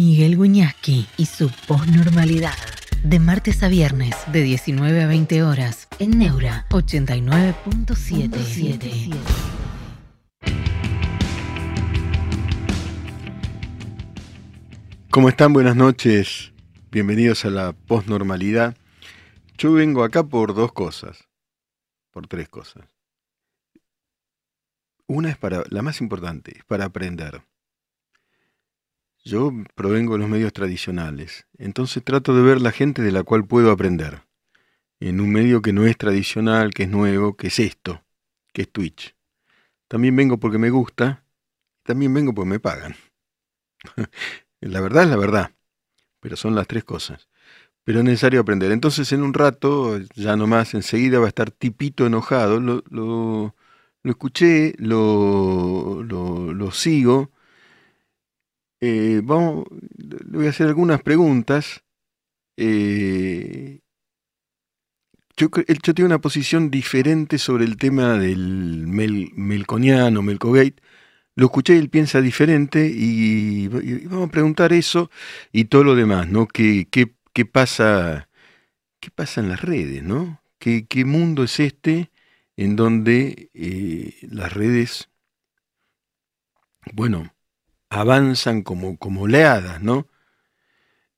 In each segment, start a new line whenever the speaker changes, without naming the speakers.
Miguel Guñasqui y su posnormalidad. De martes a viernes, de 19 a 20 horas, en Neura 89.77.
¿Cómo están? Buenas noches. Bienvenidos a la posnormalidad. Yo vengo acá por dos cosas. Por tres cosas. Una es para, la más importante, es para aprender. Yo provengo de los medios tradicionales, entonces trato de ver la gente de la cual puedo aprender. En un medio que no es tradicional, que es nuevo, que es esto, que es Twitch. También vengo porque me gusta, también vengo porque me pagan. la verdad es la verdad, pero son las tres cosas. Pero es necesario aprender. Entonces en un rato, ya nomás enseguida va a estar tipito enojado, lo, lo, escuché, lo, lo sigo eh, vamos, le voy a hacer algunas preguntas. Eh, yo, yo tengo una posición diferente sobre el tema del Mel, Melconiano, Melcogate. Lo escuché y él piensa diferente y, vamos a preguntar eso y todo lo demás, ¿no? ¿Qué, qué, qué pasa, qué pasa en las redes, ¿no? ¿Qué, qué mundo es este en donde eh, las redes, bueno, avanzan como, como oleadas, ¿no?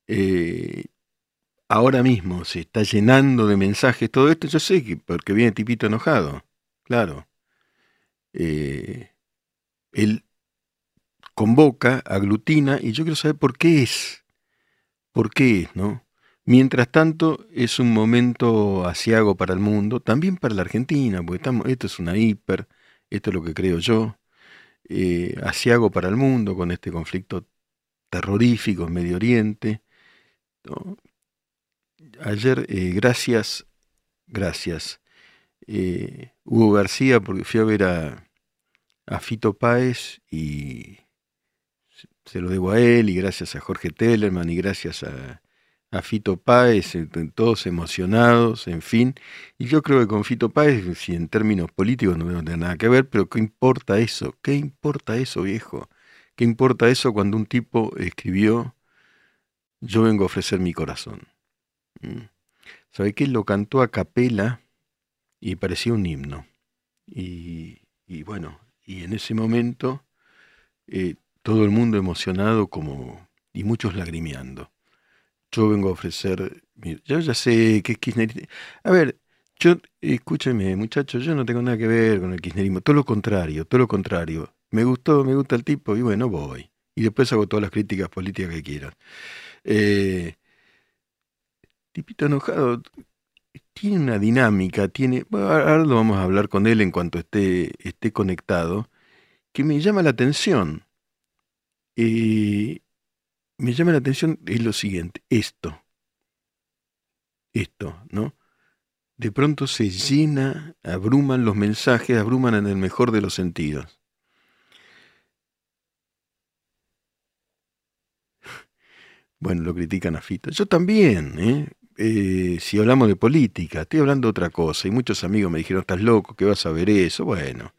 Eh, ahora mismo se está llenando de mensajes todo esto, yo sé que porque viene tipito enojado, claro. Eh, él convoca, aglutina, y yo quiero saber por qué es, por qué es, ¿no? Mientras tanto, es un momento asiago para el mundo, también para la Argentina, porque estamos, esto es una hiper, esto es lo que creo yo, eh, asiago para el mundo con este conflicto terrorífico en Medio Oriente. Ayer, eh, gracias, gracias, eh, Hugo García, porque fui a ver a, Fito Páez y se lo debo a él, y gracias a Jorge Tellerman, y gracias a, a Fito Páez, todos emocionados, en fin. Y yo creo que con Fito Páez, si en términos políticos no tiene nada que ver, pero ¿qué importa eso? ¿Qué importa eso, viejo? ¿Qué importa eso cuando un tipo escribió, yo vengo a ofrecer mi corazón? ¿Mm? ¿Sabe qué? Lo cantó a capela y parecía un himno. Y, bueno, y en ese momento eh, todo el mundo emocionado como, y muchos lagrimeando yo vengo a ofrecer, yo ya sé que es kirchnerismo. A ver, yo, escúcheme, muchachos, yo no tengo nada que ver con el kirchnerismo, todo lo contrario, todo lo contrario. Me gustó, me gusta el tipo y bueno, voy. Y después hago todas las críticas políticas que quieran. Eh, tipito enojado tiene una dinámica, tiene, ahora lo vamos a hablar con él en cuanto esté, esté conectado, que me llama la atención. Eh, me llama la atención es lo siguiente, esto, esto, ¿no? De pronto se llena, abruman los mensajes, abruman en el mejor de los sentidos. Bueno, lo critican a Fito. Yo también, ¿eh? ¿eh? si hablamos de política, estoy hablando de otra cosa. Y muchos amigos me dijeron, estás loco, que vas a ver eso. Bueno,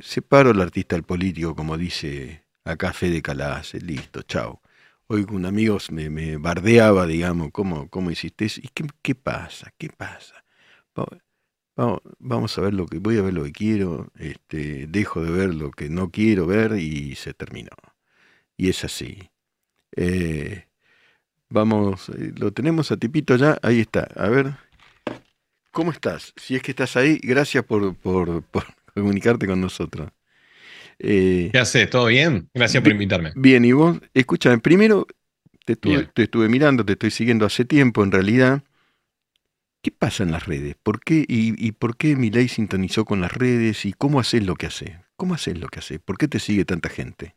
separo al artista del político, como dice acá Fede Calace, listo, chao. Hoy un amigo me, bardeaba, digamos, ¿cómo, cómo hiciste eso? ¿Y qué, qué pasa? ¿Qué pasa? Vamos, vamos, a ver lo que, voy a ver lo que quiero, este, dejo de ver lo que no quiero ver y se terminó. Y es así. Eh, vamos, eh, lo tenemos a Tipito ya, ahí está. A ver, ¿cómo estás? Si es que estás ahí, gracias por, por comunicarte con nosotros.
Eh, ¿Qué haces? ¿Todo bien? Gracias por invitarme.
Bien, y vos, escúchame, primero te estuve, mirando, te estoy siguiendo hace tiempo en realidad. ¿Qué pasa en las redes? ¿Por qué y, por qué mi ley sintonizó con las redes y cómo haces lo que hace? ¿Cómo haces lo que hace? ¿Por qué te sigue tanta gente?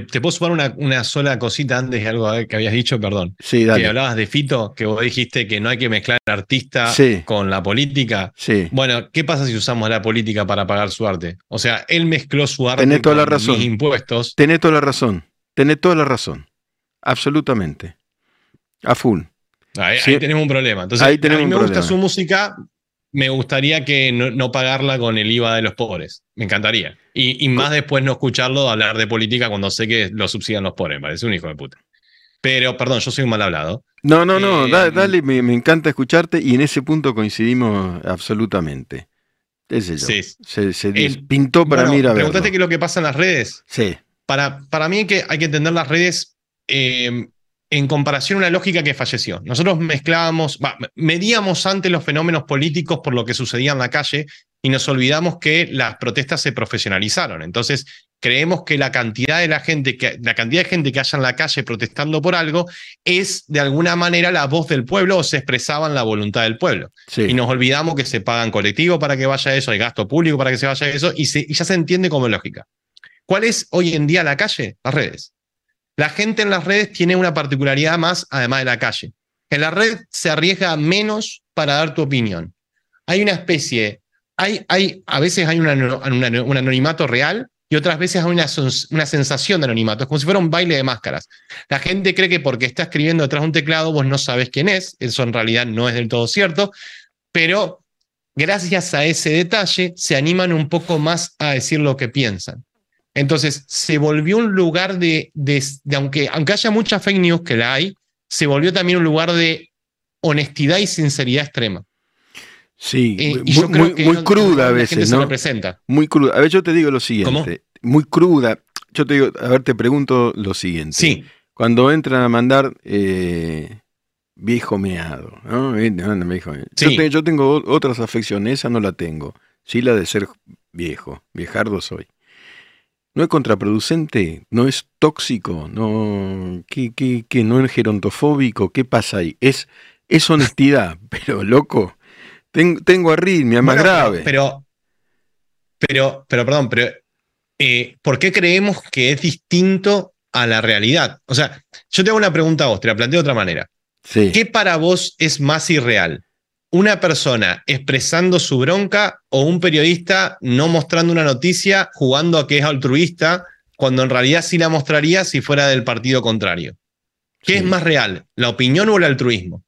Te, puedo sumar una, una, sola cosita antes de algo que habías dicho, perdón.
Sí, dale.
Que hablabas de Fito, que vos dijiste que no hay que mezclar el artista con la política.
Sí.
Bueno, ¿qué pasa si usamos la política para pagar su arte? O sea, él mezcló su arte
Tenés toda con la razón.
mis impuestos.
Tenés toda la razón. Tenés toda la razón. Absolutamente. A full.
Ahí, tenemos un problema. Entonces, a mí me gusta su música, me gustaría que no, pagarla con el IVA de los pobres. Me encantaría. Y, más después no escucharlo hablar de política cuando sé que lo subsidian los pobres. Me parece un hijo de puta. Pero, perdón, yo soy un mal hablado.
No, no, no, eh, dale, me, encanta escucharte y en ese punto coincidimos absolutamente. Ese yo. Se, se pintó para mí ir a
Preguntaste qué es lo que pasa en las redes.
Sí.
Para, para mí hay que, hay que entender las redes eh, en comparación a una lógica que falleció. Nosotros mezclábamos, medíamos antes los fenómenos políticos por lo que sucedía en la calle y nos olvidamos que las protestas se profesionalizaron. Entonces, creemos que la cantidad de la gente que la cantidad de gente que haya en la calle protestando por algo es de alguna manera la voz del pueblo o se expresaban la voluntad del pueblo. Y nos olvidamos que se pagan colectivos para que vaya eso, hay gasto público para que se vaya eso y, y ya se entiende como lógica. ¿Cuál es hoy en día la calle? Las redes. La gente en las redes tiene una particularidad más, además de la calle. En la red se arriesga menos para dar tu opinión. Hay una especie, hay, hay, a veces hay un anonimato real y otras veces hay una, sensación de anonimato. Es como si fuera un baile de máscaras. La gente cree que porque está escribiendo detrás de un teclado vos no sabes quién es. Eso en realidad no es del todo cierto. Pero gracias a ese detalle se animan un poco más a decir lo que piensan. Entonces, se volvió un lugar de, aunque, aunque haya mucha fake news que la hay, se volvió también un lugar de honestidad y sinceridad extrema.
Sí, eh, muy, cruda a veces, ¿no?
Representa.
Muy cruda. A ver, yo te digo lo siguiente. Muy cruda. Yo te digo, a ver, te pregunto lo siguiente.
Sí.
Cuando entran a mandar eh, viejo meado, ¿no? Yo, yo, tengo otras afecciones, esa no la tengo. Sí, la de ser viejo. Viejardo soy. ¿No es contraproducente? ¿No es tóxico? ¿No, ¿qué, qué, no es gerontofóbico? ¿Qué pasa ahí? Es, es honestidad, pero loco. tengo arritmia, más grave.
Pero, pero, pero, perdón, pero eh, ¿por qué creemos que es distinto a la realidad? O sea, yo te hago una pregunta a vos, te la planteo de otra manera. ¿Qué para vos es más irreal? Una persona expresando su bronca o un periodista no mostrando una noticia jugando a que es altruista cuando en realidad sí la mostraría si fuera del partido contrario. ¿Qué es más real, la opinión o el altruismo?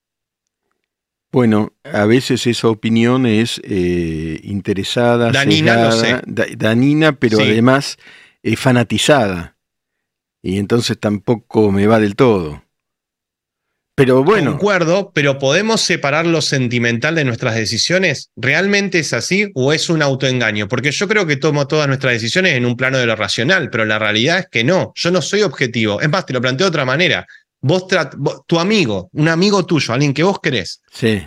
Bueno, a veces esa opinión es eh, interesada,
danina,
danina, pero además es fanatizada. Y entonces tampoco me va del todo. Pero bueno.
Concuerdo, pero ¿podemos separar lo sentimental de nuestras decisiones? ¿Realmente es así o es un autoengaño? Porque yo creo que tomo todas nuestras decisiones en un plano de lo racional, pero la realidad es que no. Yo no soy objetivo. Es más, te lo planteo de otra manera. Vos, tu amigo, un amigo tuyo, alguien que vos querés,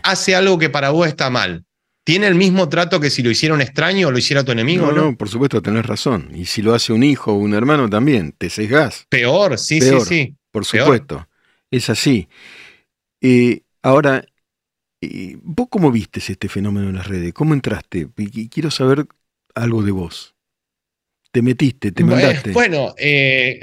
hace algo que para vos está mal. ¿Tiene el mismo trato que si lo hiciera un extraño o lo hiciera tu enemigo? No, no,
por supuesto, tenés razón. Y si lo hace un hijo o un hermano también, te sesgás.
Peor, sí, sí, sí.
Por supuesto. Es así. Eh, ahora, eh, ¿vos cómo viste este fenómeno en las redes? ¿Cómo entraste? quiero saber algo de vos. ¿Te metiste? ¿Te mandaste?
Bueno, eh,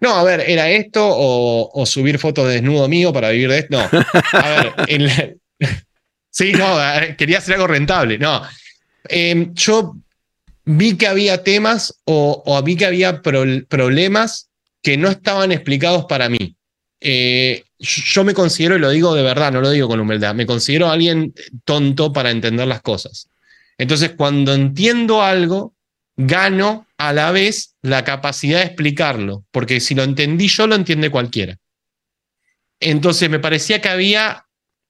no, a ver, ¿era esto o, subir fotos de desnudo mío para vivir de esto? No. A ver, sí, no, quería hacer algo rentable. No. Em, yo vi que había temas o, vi que había problemas que no estaban explicados para mí. Eh, yo me considero, y lo digo de verdad, no lo digo con humildad, me considero alguien tonto para entender las cosas. Entonces, cuando entiendo algo, gano a la vez la capacidad de explicarlo, porque si lo entendí yo, lo entiende cualquiera. Entonces, me parecía que había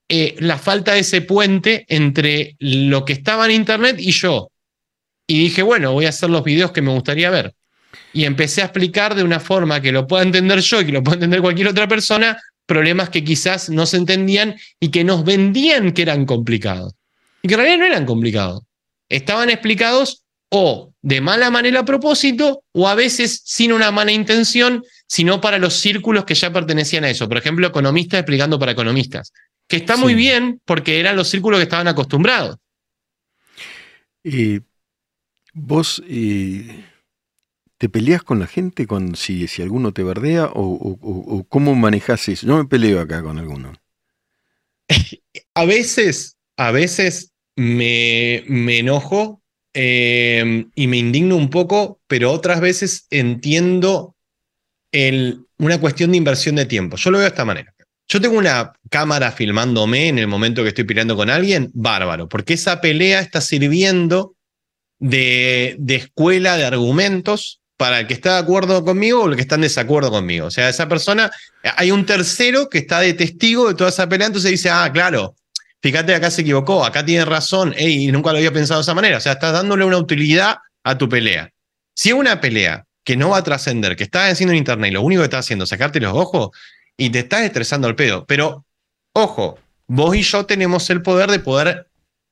eh, la falta de ese puente entre lo que estaba en Internet y yo. Y dije, bueno, voy a hacer los videos que me gustaría ver y empecé a explicar de una forma que lo pueda entender yo y que lo pueda entender cualquier otra persona, problemas que quizás no se entendían y que nos vendían que eran complicados. Y que en realidad no eran complicados. Estaban explicados o de mala manera a propósito o a veces sin una mala intención, sino para los círculos que ya pertenecían a eso. Por ejemplo, economistas explicando para economistas, que está muy bien porque eran los círculos que estaban acostumbrados.
Y vos... ¿Te peleas con la gente si, alguno te bardea o, cómo manejas eso? Yo me peleo acá con alguno.
A veces, a veces me, enojo em, y me indigno un poco, pero otras veces entiendo una cuestión de inversión de tiempo. Yo lo veo de esta manera. yo tengo una cámara filmándome en el momento que estoy peleando con alguien, bárbaro, porque esa pelea está sirviendo de escuela de argumentos para el que está de acuerdo conmigo o el que está en desacuerdo conmigo. O sea, esa persona, hay un tercero que está de testigo de toda esa pelea, entonces dice, ah, claro, fíjate, acá se equivocó, acá tiene razón, y nunca lo había pensado de esa manera. O sea, estás dándole una utilidad a tu pelea. Si es una pelea que no va a trascender, que estás haciendo en internet y lo único que estás haciendo es sacarte los ojos y te estás estresando el pedo. Pero, ojo, vos y yo tenemos el poder de poder,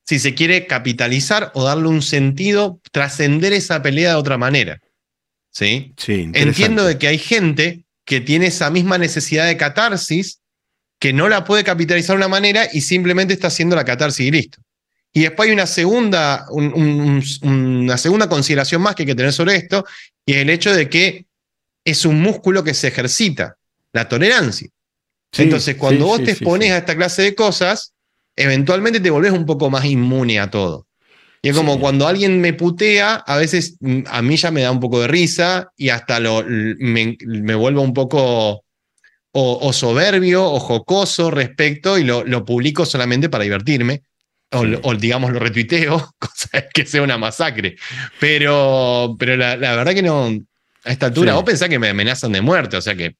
si se quiere, capitalizar o darle un sentido, trascender esa pelea de otra manera. ¿Sí?
Sí,
Entiendo de que hay gente que tiene esa misma necesidad de catarsis que no la puede capitalizar de una manera y simplemente está haciendo la catarsis y listo. Y después hay una segunda, una segunda consideración más que hay que tener sobre esto, y es el hecho de que es un músculo que se ejercita, la tolerancia. Entonces, cuando vos te expones a esta clase de cosas, eventualmente te volvés un poco más inmune a todo. Y es como cuando alguien me putea, a veces mm, a mí ya me da un poco de risa y hasta lo, me, vuelvo un poco o, soberbio o jocoso respecto y lo, lo publico solamente para divertirme. O, digamos lo retuiteo, cosa que sea una masacre. Pero, pero la, verdad que no, a esta altura, vos pensás que me amenazan de muerte, o sea que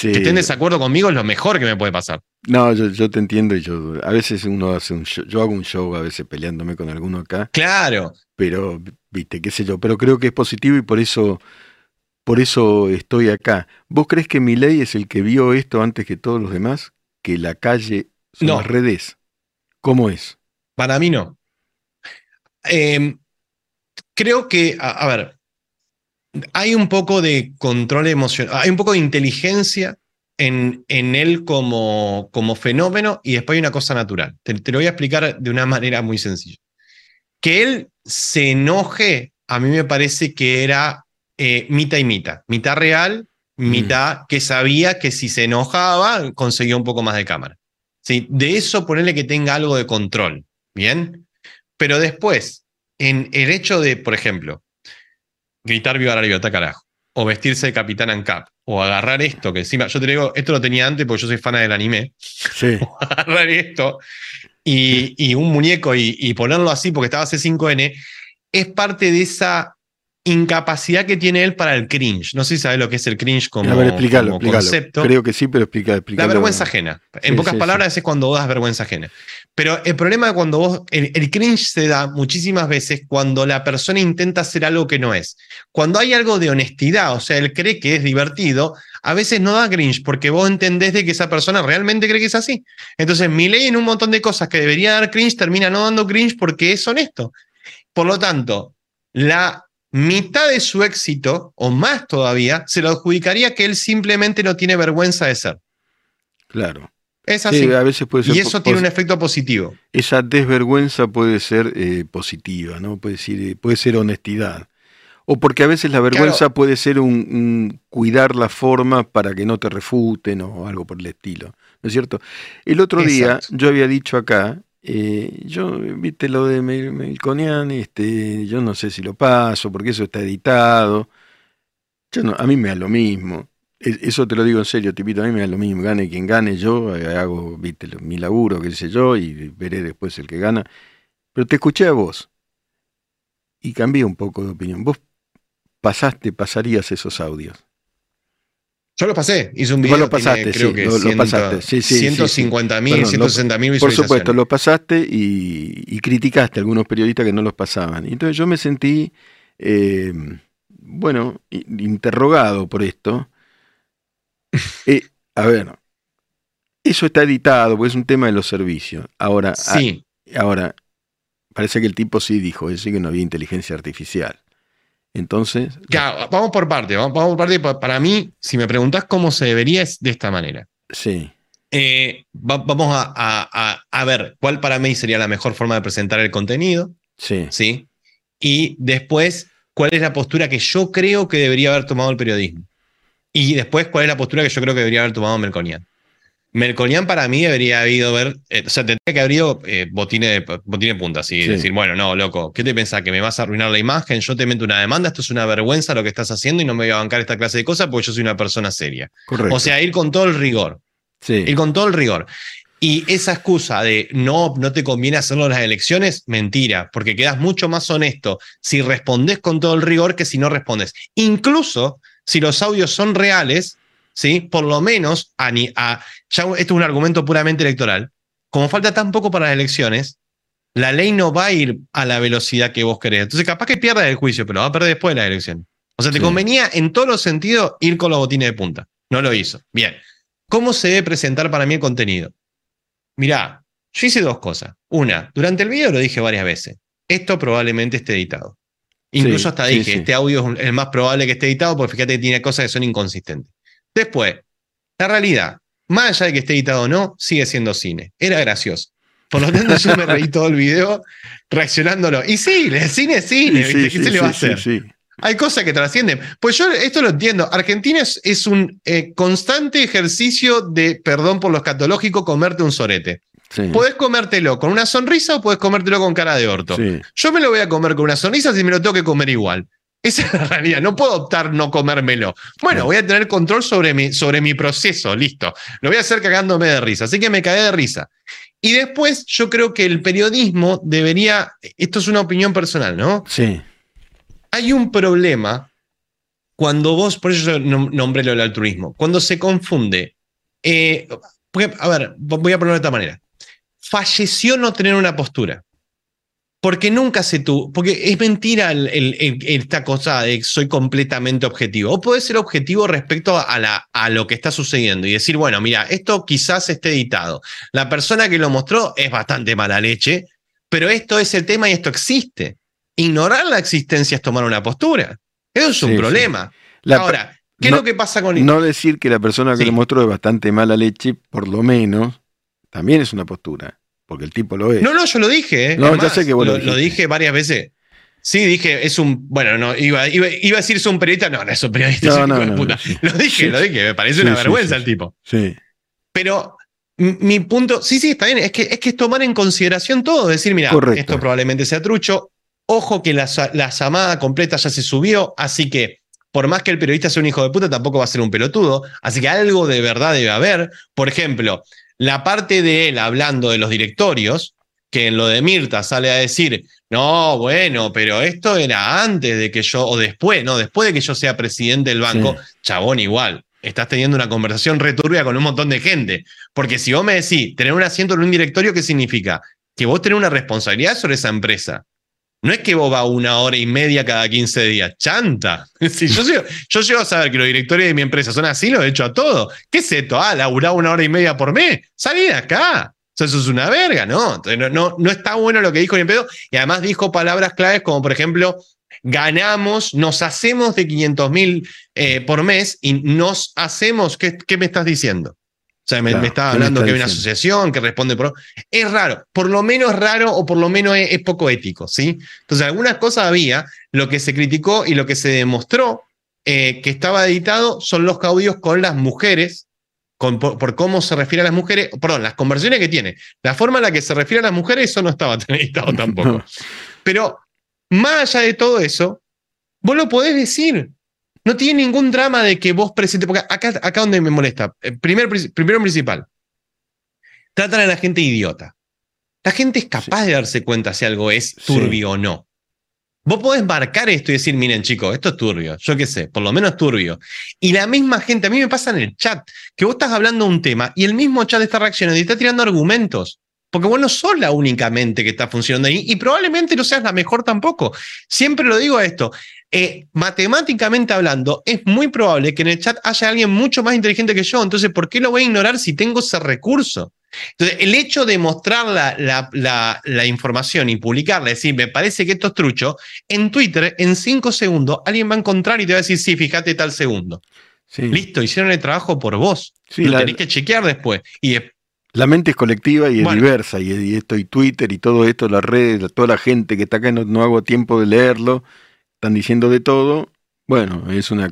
que estén desacuerdo conmigo es lo mejor que me puede pasar.
No, yo, te entiendo y yo a veces uno hace un show, yo hago un show a veces peleándome con alguno acá.
Claro.
Pero, viste, qué sé yo, pero creo que es positivo y por eso por eso estoy acá. ¿Vos crees que mi ley es el que vio esto antes que todos los demás? Que la calle son las redes. ¿Cómo es?
Para mí no. Em, creo que, a, ver, hay un poco de control emocional, hay un poco de inteligencia en, en él como, como fenómeno y después hay una cosa natural. Te, lo voy a explicar de una manera muy sencilla. Que él se enoje, a mí me parece que era eh, mitad y mitad. Mitad real, mm. mitad que sabía que si se enojaba conseguía un poco más de cámara. De eso ponerle que tenga algo de control, ¿bien? Pero después, en el hecho de, por ejemplo, gritar viva la libertad, carajo, o vestirse de Capitán Ancap, o agarrar esto, que encima, yo te digo, esto lo tenía antes porque yo soy fan del anime,
sí.
o agarrar esto y, un muñeco y, y, ponerlo así porque estaba C5N, es parte de esa incapacidad que tiene él para el cringe. No sé si sabes lo que es el cringe como, concepto.
Creo que sí, pero explica,
La vergüenza ajena. En pocas palabras, es cuando vos das vergüenza ajena. Pero el problema es cuando vos. El, cringe se da muchísimas veces cuando la persona intenta hacer algo que no es. Cuando hay algo de honestidad, o sea, él cree que es divertido, a veces no da cringe porque vos entendés de que esa persona realmente cree que es así. Entonces, mi ley en un montón de cosas que debería dar cringe termina no dando cringe porque es honesto. Por lo tanto, la mitad de su éxito, o más todavía, se lo adjudicaría que él simplemente no tiene vergüenza de ser.
Claro.
Es así.
a veces puede ser
y eso tiene un efecto positivo.
Esa desvergüenza puede ser eh, positiva, ¿no? Puede, decir, puede ser honestidad. O porque a veces la vergüenza puede ser un, cuidar la forma para que no te refuten o algo por el estilo. ¿No es cierto? El otro día yo había dicho acá eh, yo, viste lo de Melconian, este, yo no sé si lo paso, porque eso está editado. Yo no, a mí me da lo mismo. Eso te lo digo en serio, tipito, a mí me da lo mismo. Gane quien gane, yo eh, hago, viste, mi laburo, qué sé yo, y veré después el que gana. Pero te escuché a vos y cambié un poco de opinión. Vos pasaste, pasarías esos audios.
Yo lo pasé, hice un video.
Vos lo pasaste, creo que lo, pasaste. Sí, sí,
150 mil, 160 mil
Por supuesto, lo pasaste y, criticaste a algunos periodistas que no los pasaban. Entonces yo me sentí, eh, bueno, interrogado por esto. Eh, a ver, eso está editado, porque es un tema de los servicios. Ahora,
sí.
ahora parece que el tipo sí dijo, decir, que no había inteligencia artificial. Entonces.
Ya, vamos por parte, vamos, por parte. Para mí, si me preguntas cómo se debería, es de esta manera.
Sí.
Eh, vamos a, ver cuál para mí sería la mejor forma de presentar el contenido.
Sí.
Sí. Y después, cuál es la postura que yo creo que debería haber tomado el periodismo. Y después, cuál es la postura que yo creo que debería haber tomado Melconian. Melconian para mí debería haber ver, eh, o sea, tendría que haber ido eh, botine, de, botine punta, decir, bueno, no, loco, ¿qué te pensás? ¿Que me vas a arruinar la imagen? Yo te meto una demanda, esto es una vergüenza lo que estás haciendo y no me voy a bancar esta clase de cosas porque yo soy una persona seria.
Correcto.
O sea, ir con todo el rigor.
Sí.
Ir con todo el rigor. Y esa excusa de no, no te conviene hacerlo en las elecciones, mentira, porque quedas mucho más honesto si respondes con todo el rigor que si no respondes. Incluso si los audios son reales, ¿sí? por lo menos, a, ni- a- ya esto es un argumento puramente electoral, como falta tan poco para las elecciones, la ley no va a ir a la velocidad que vos querés. Entonces, capaz que pierdas el juicio, pero va a perder después de la elección. O sea, te
Sí.
convenía en todos los sentidos ir con los botines de punta. No lo hizo. Bien. ¿Cómo se debe presentar para mí el contenido? Mirá, yo hice dos cosas. Una, durante el video lo dije varias veces. Esto probablemente esté editado. Incluso
Sí,
hasta dije,
sí.
este audio es el más probable que esté editado porque fíjate que tiene cosas que son inconsistentes. Después, la realidad, más allá de que esté editado o no, sigue siendo cine. Era gracioso. Por lo tanto, yo me reí todo el video reaccionándolo. Y sí, el cine es cine, ¿viste? ¿Qué se le va a
sí,
hacer?
sí.
Hay cosas que trascienden. Pues yo esto lo entiendo. Argentina es, es un eh, constante ejercicio de, perdón por lo escatológico, comerte un sorete.
Sí,
Podés comértelo con una sonrisa o podés comértelo con cara de orto.
sí.
Yo me lo voy a comer con una sonrisa si me lo tengo que comer igual. Esa es la realidad. No puedo optar no comérmelo. Bueno, voy a tener control sobre mi, sobre mi proceso. Listo. Lo voy a hacer cagándome de risa. Así que me cagué de risa. Y después yo creo que el periodismo debería, esto es una opinión personal, ¿no?
Sí,
Hay un problema cuando vos, por eso yo nom- nombré lo del altruismo, cuando se confunde. eh, porque, a ver, voy a ponerlo de esta manera. Falleció no tener una postura. Porque nunca se tuvo. Porque es mentira el- el- el- esta cosa de que soy completamente objetivo. O podés ser objetivo respecto a, la, a lo que está sucediendo y decir, bueno, mira, esto quizás esté editado. La persona que lo mostró es bastante mala leche, pero esto es el tema y esto existe. Ignorar la existencia es tomar una postura. Eso es un
Sí, sí.
problema.
La-
Ahora, ¿qué
no-
es lo que pasa con
no decir que la persona que
Sí.
lo mostró es bastante mala leche, por lo menos, también es una postura, porque el tipo lo es.
No, no, yo lo dije. ¿eh?
No,
Es
ya sé que vos lo
lo, lo
dijiste.
dije varias veces. Sí, dije, es un. Bueno, no, iba, iba, iba a decir es un periodista. No, no es un periodista. es
No,
un
no,
hijo de
no,
puta. Lo dije,
Sí,
lo dije. Me parece
Sí,
una vergüenza el tipo.
Sí,
Pero mi punto. Sí, sí, está bien. Es que, es que es tomar en consideración todo. Decir, mira,
Correcto.
esto probablemente sea trucho. Ojo que la, la llamada completa ya se subió. Así que. Por más que el periodista sea un hijo de puta, tampoco va a ser un pelotudo. Así que algo de verdad debe haber. Por ejemplo, la parte de él hablando de los directorios, que en lo de Mirta sale a decir, no, bueno, pero esto era antes de que yo, o después, no, después de que yo sea presidente del banco, chabón, igual. Estás teniendo una conversación returbia con un montón de gente. Porque si vos me decís, tener un asiento en un directorio, ¿qué significa? Que vos tenés una responsabilidad sobre esa empresa. No es que vos una hora y media cada 15 días. Chanta. Yo, llego, a saber que los directorios de mi empresa son así, lo he hecho a todo. ¿Qué es esto? Ah, laburá una hora y media por mes. Salí de acá. Eso es una verga, ¿no? No, no, está bueno lo que dijo ni pedo. Y además dijo palabras claves como, por ejemplo, ganamos, nos hacemos de 500 mil eh, por mes y nos hacemos. ¿Qué, qué me estás diciendo? O sea, me,
Claro,
me estaba
¿qué me
hablando que hay una asociación que responde por. Es raro, por lo menos raro o por lo menos es, es poco ético, ¿sí? Entonces, algunas cosas había, lo que se criticó y lo que se demostró eh, que estaba editado son los audios con las mujeres, con, por, por cómo se refiere a las mujeres, perdón, las conversiones que tiene. La forma en la que se refiere a las mujeres, eso no estaba tan editado tampoco. Pero más allá de todo eso, vos lo podés decir. No tiene ningún drama de que vos presentes, porque acá, acá donde me molesta, eh, primer, pri- primero principal, tratan a la gente idiota. La gente es capaz de darse cuenta si algo es
Sí.
turbio o no. Vos podés marcar esto y decir, miren chicos, esto es turbio, yo qué sé, por lo menos turbio. Y la misma gente, a mí me pasa en el chat, que vos estás hablando un tema y el mismo chat está reaccionando y está tirando argumentos. Porque vos no sos la únicamente que está funcionando ahí y probablemente no seas la mejor tampoco. Siempre lo digo a esto. Eh, matemáticamente hablando, es muy probable que en el chat haya alguien mucho más inteligente que yo. Entonces, ¿por qué lo voy a ignorar si tengo ese recurso? Entonces, el hecho de mostrar la, la- la- la información y publicarla, decir, me parece que esto es trucho, en Twitter, en cinco segundos, alguien va a encontrar y te va a decir, sí, fíjate tal segundo.
sí.
Listo, hicieron el trabajo por vos.
Sí,
lo tenés que chequear después. Y
la mente es colectiva y es
Bueno.
diversa, y, y esto, y Twitter y todo esto, las redes, toda la gente que está acá, no, no hago tiempo de leerlo, están diciendo de todo. Bueno, es una.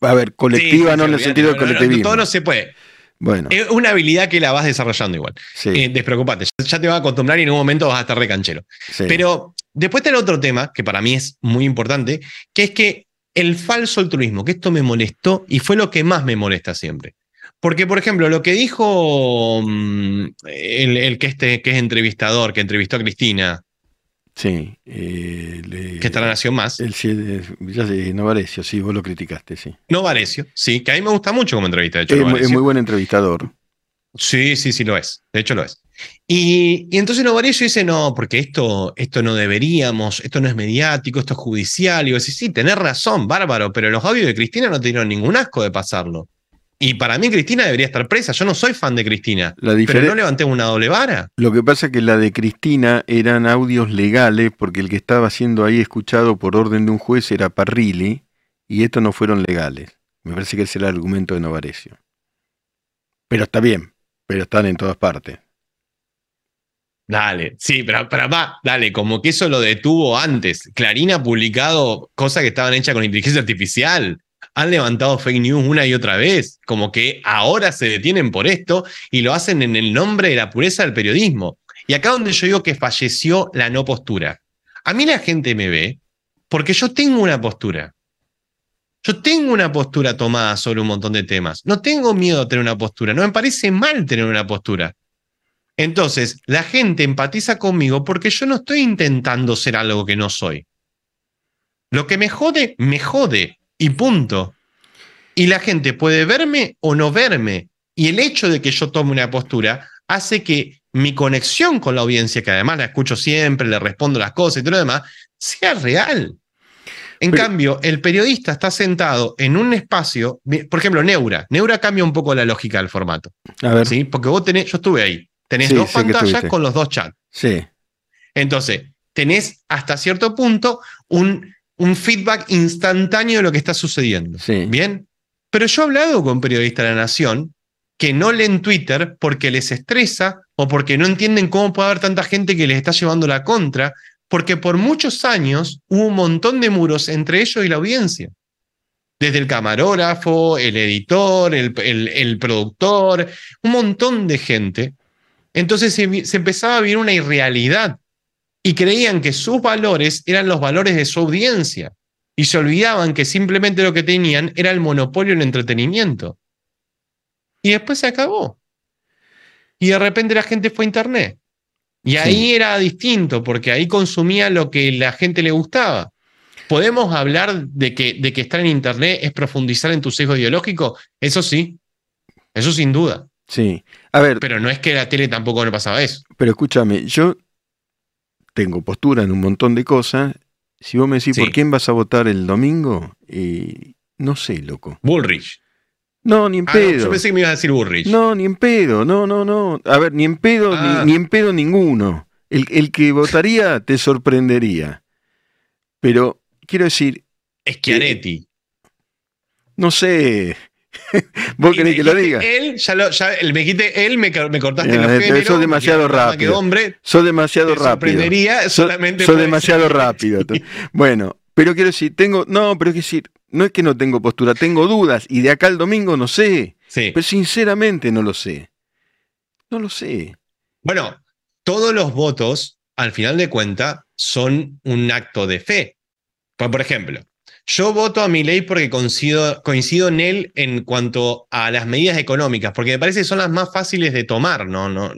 A ver, colectiva,
Sí,
no en el sentido de
no, no,
colectivismo.
todo no se puede.
Bueno,
Es una habilidad que la vas desarrollando igual.
sí,
Eh, despreocupate, ya, ya te vas a acostumbrar y en un momento vas a estar recanchero.
sí.
Pero después está el otro tema, que para mí es muy importante, que es que el falso altruismo, que esto me molestó y fue lo que más me molesta siempre. Porque, por ejemplo, lo que dijo mm, el, el que, este, que es entrevistador, que entrevistó a Cristina,
Sí. eh, le-
que está la Nación Más,
el, sé, Novarecio, sí, vos lo criticaste, sí.
no Varecio, sí, que a mí me gusta mucho como entrevista, de hecho.
Es, mu- es
Novarecio.
muy buen entrevistador.
Sí, sí, sí lo es. De hecho lo es. Y, y entonces Novarecio dice, no, porque esto, esto no deberíamos, esto no es mediático, esto es judicial. Y yo decía, sí, tenés razón, bárbaro, pero los audios de Cristina no tuvieron ningún asco de pasarlo. Y para mí Cristina debería estar presa. Yo no soy fan de Cristina,
La
pero no levanté una doble vara.
Lo que pasa es que la de Cristina eran audios legales porque el que estaba siendo ahí escuchado por orden de un juez era Parrilli y estos no fueron legales. Me parece que ese era el argumento de Novarecio. Pero está bien, pero están en todas partes.
Dale, sí, pero, pero va, dale, como que eso lo detuvo antes. Clarín ha publicado cosas que estaban hechas con inteligencia artificial. Han levantado fake news una y otra vez. Como que ahora se detienen por esto y lo hacen en el nombre de la pureza del periodismo. Y acá donde yo digo que falleció la no postura. A mí la gente me ve porque yo tengo una postura. Yo tengo una postura tomada sobre un montón de temas. No tengo miedo a tener una postura. No me parece mal tener una postura. Entonces, la gente empatiza conmigo porque yo no estoy intentando ser algo que no soy. Lo que me jode, me jode. Y punto. Y la gente puede verme o no verme. Y el hecho de que yo tome una postura hace que mi conexión con la audiencia, que además la escucho siempre, le respondo las cosas y todo lo demás, sea real. En
Pero-
cambio, el periodista está sentado en un espacio, por ejemplo, Neura. Neura cambia un poco la lógica del formato.
A ver, sí,
¿sí? Porque vos tenés, yo estuve ahí, tenés
Sí,
dos pantallas con los dos chats. Entonces, tenés hasta cierto punto un, un feedback instantáneo de lo que está sucediendo.
Sí.
Bien. Pero yo he hablado con periodistas de la Nación que no leen Twitter porque les estresa o porque no entienden cómo puede haber tanta gente que les está llevando la contra, porque por muchos años hubo un montón de muros entre ellos y la audiencia. Desde el camarógrafo, el editor, el, el- el productor, un montón de gente. Entonces se, se empezaba a vivir una irrealidad y creían que sus valores eran los valores de su audiencia y se olvidaban que simplemente lo que tenían era el monopolio en entretenimiento. Y después se acabó. Y de repente la gente fue a internet. Y ahí era distinto, porque ahí consumía lo que la gente le gustaba. ¿Podemos hablar de que, de que estar en internet es profundizar en tu sesgo ideológico? Eso sí, eso sin duda.
sí. A ver,
Pero no es que la tele tampoco no pasaba eso.
pero escúchame, yo tengo postura en un montón de cosas. Si vos me decís
Sí.
por quién vas a votar el domingo, eh, no sé, loco.
Bullrich.
No, ni en
Ah, no,
pedo.
yo pensé que me ibas a decir Bullrich.
No, ni en pedo, no, no, no. A ver, ni en pedo,
Ah.
ni, ni en pedo ninguno. El, el que votaría te sorprendería. Pero quiero decir,
Schiaretti.
no sé. ¿Vos querés que lo diga?
Él, ya lo, ya, el- me dijiste él, me, me cortaste
Ya,
los
eso
géneros.
es demasiado rápido.
Que hombre,
Sos demasiado
te
rápido. Sos,
solamente
sos demasiado rápido. Bueno, pero quiero decir, tengo. No, pero es decir, no es que no tengo postura, tengo dudas. Y de acá al domingo no sé.
Sí.
Pero sinceramente no lo sé. No lo sé.
Bueno, todos los votos, al final de cuentas, son un acto de fe. Pues, por ejemplo, yo voto a mi ley porque coincido, coincido en él en cuanto a las medidas económicas, porque me parece que son las más fáciles de tomar, ¿no? no